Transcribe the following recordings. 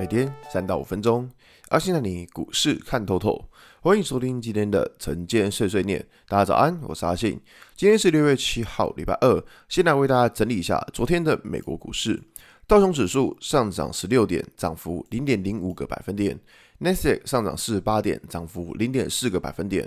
每天三到五分钟，阿信带你股市看透透。欢迎收听今天的晨间碎碎念。大家早安，我是阿信。今天是六月七号，礼拜二。先来为大家整理一下昨天的美国股市。道琼指数上涨十六点，涨幅零点零五个百分点。纳斯达克上涨四十八点，涨幅零点四个百分点。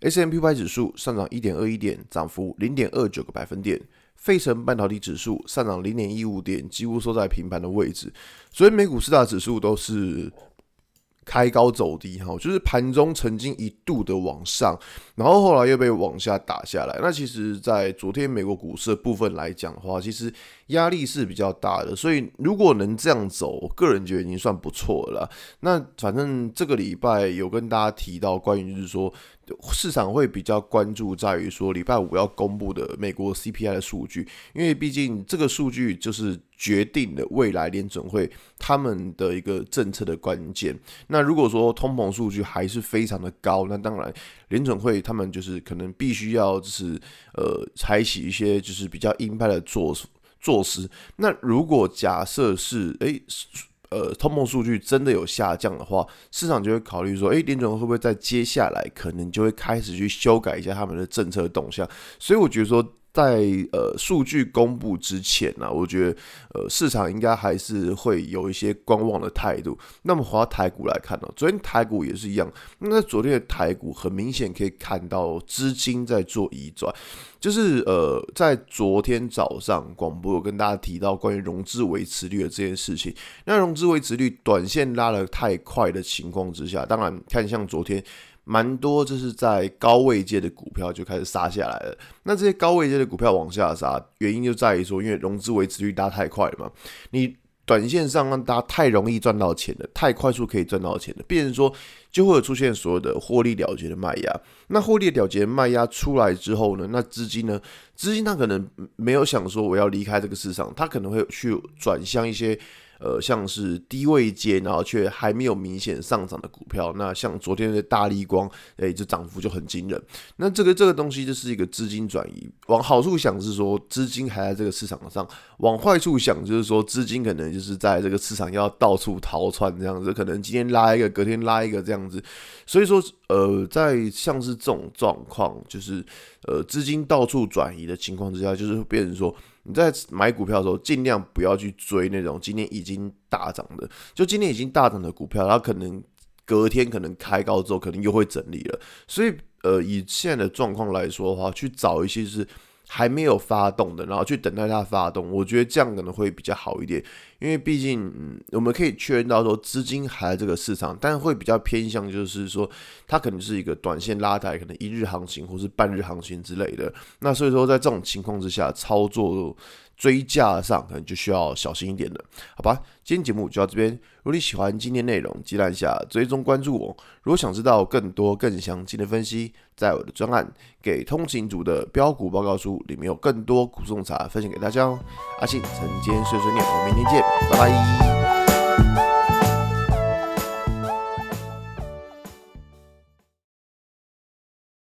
S M P Y 指数上涨一点二一点，涨幅零点二九个百分点。费城半导体指数上涨零点一五点，几乎收在平盘的位置。所以美股四大指数都是开高走低，哈，就是盘中曾经一度的往上，然后后来又被往下打下来。那其实，在昨天美国股市的部分来讲的话，其实压力是比较大的。所以如果能这样走，我个人觉得已经算不错了。那反正这个礼拜有跟大家提到关于就是说。市场会比较关注在于说礼拜五要公布的美国 CPI 的数据，因为毕竟这个数据就是决定了未来联准会他们的一个政策的关键。那如果说通膨数据还是非常的高，那当然联准会他们就是可能必须要就是呃采取一些就是比较鹰派的措措施。那如果假设是诶。呃，通膨数据真的有下降的话，市场就会考虑说，诶，联准会不会在接下来可能就会开始去修改一下他们的政策动向？所以我觉得说。在呃数据公布之前呢、我觉得呃市场应该还是会有一些观望的态度。那么回到台股来看呢、哦，昨天台股也是一样。那昨天的台股很明显可以看到资金在做移转，就是呃在昨天早上广播有跟大家提到关于融资维持率的这件事情。那融资维持率短线拉得太快的情况之下，当然看像昨天。蛮多，就是在高位界的股票就开始杀下来了。那这些高位界的股票往下杀，原因就在于说，因为融资维持率拉太快了嘛。你短线上让大家太容易赚到钱了，太快速可以赚到钱了，变成说就会有出现所有的获利了结的卖压。那获利了结的卖压出来之后呢，那资金呢，资金它可能没有想说我要离开这个市场，它可能会去转向一些。呃，像是低位阶，然后却还没有明显上涨的股票，那像昨天的大力光，哎，这涨幅就很惊人。那这个这个东西就是一个资金转移，往好处想是说资金还在这个市场上，往坏处想就是说资金可能就是在这个市场要到处逃窜这样子，可能今天拉一个，隔天拉一个这样子。所以说，呃，在像是这种状况，就是呃资金到处转移的情况之下，就是变成说。你在买股票的时候，尽量不要去追那种今天已经大涨的，就今天已经大涨的股票，它可能隔天可能开高之后，可能又会整理了。所以，呃，以现在的状况来说的话，去找一些是。还没有发动的，然后去等待它发动，我觉得这样可能会比较好一点，因为毕竟，嗯，我们可以确认到说资金还在这个市场，但是会比较偏向就是说，它可能是一个短线拉抬，可能一日行情或是半日行情之类的。那所以说，在这种情况之下，操作。追价上可能就需要小心一点了，好吧？今天节目就到这边。如果你喜欢今天内容，记得按下追踪关注我。如果想知道更多更详尽的分析，在我的专案《给通勤族的标股报告书》里面有更多股种茶分享给大家哦。阿信晨间碎碎念，我们明天见，拜拜。